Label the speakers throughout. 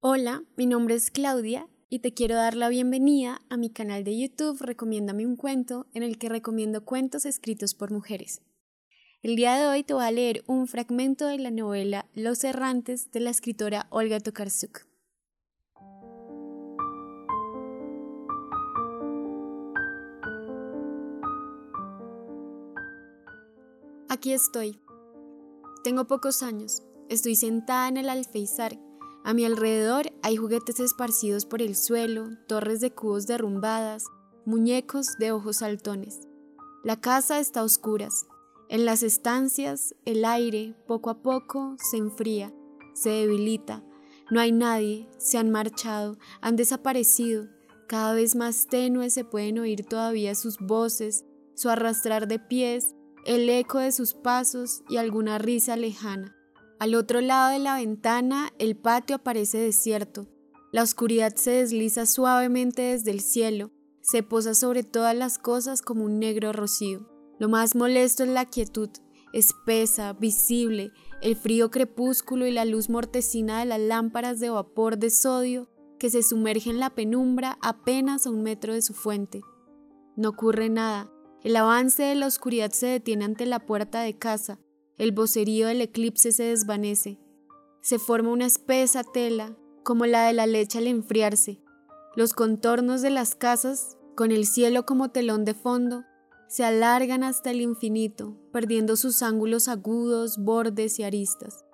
Speaker 1: Hola, mi nombre es Claudia y te quiero dar la bienvenida a mi canal de YouTube Recomiéndame un cuento en el que recomiendo cuentos escritos por mujeres. El día de hoy te voy a leer un fragmento de la novela Los Errantes de la escritora Olga Tokarczuk. Aquí estoy. Tengo pocos años. Estoy sentada en el alféizar a mi alrededor hay juguetes esparcidos por el suelo, torres de cubos derrumbadas, muñecos de ojos saltones. La casa está a oscuras. En las estancias, el aire, poco a poco, se enfría, se debilita. No hay nadie, se han marchado, han desaparecido. Cada vez más tenues se pueden oír todavía sus voces, su arrastrar de pies, el eco de sus pasos y alguna risa lejana. Al otro lado de la ventana, el patio aparece desierto. La oscuridad se desliza suavemente desde el cielo, se posa sobre todas las cosas como un negro rocío. Lo más molesto es la quietud, espesa, visible, el frío crepúsculo y la luz mortecina de las lámparas de vapor de sodio que se sumerge en la penumbra apenas a un metro de su fuente. No ocurre nada. El avance de la oscuridad se detiene ante la puerta de casa, el vocerío del eclipse se desvanece. Se forma una espesa tela, como la de la leche al enfriarse. Los contornos de las casas, con el cielo como telón de fondo, se alargan hasta el infinito, perdiendo sus ángulos agudos, bordes y aristas.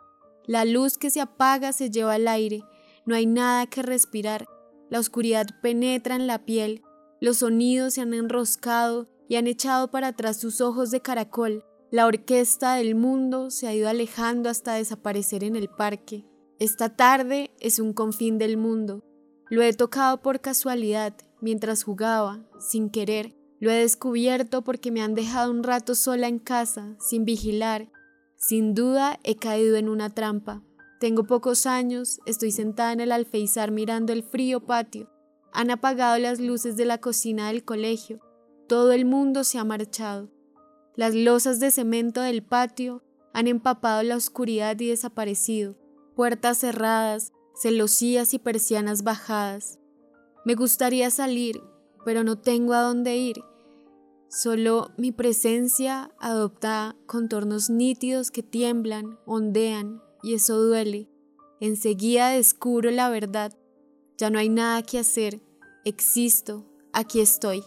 Speaker 1: La luz que se apaga se lleva al aire, no hay nada que respirar, la oscuridad penetra en la piel, los sonidos se han enroscado y han echado para atrás sus ojos de caracol, la orquesta del mundo se ha ido alejando hasta desaparecer en el parque. Esta tarde es un confín del mundo. Lo he tocado por casualidad, mientras jugaba, sin querer. Lo he descubierto porque me han dejado un rato sola en casa, sin vigilar. Sin duda he caído en una trampa. Tengo pocos años, estoy sentada en el alféizar mirando el frío patio. Han apagado las luces de la cocina del colegio. Todo el mundo se ha marchado. Las losas de cemento del patio han empapado la oscuridad y desaparecido, puertas cerradas, celosías y persianas bajadas. Me gustaría salir, pero no tengo a dónde ir. Solo mi presencia adopta contornos nítidos que tiemblan, ondean, y eso duele. Enseguida descubro la verdad. Ya no hay nada que hacer. Existo. Aquí estoy.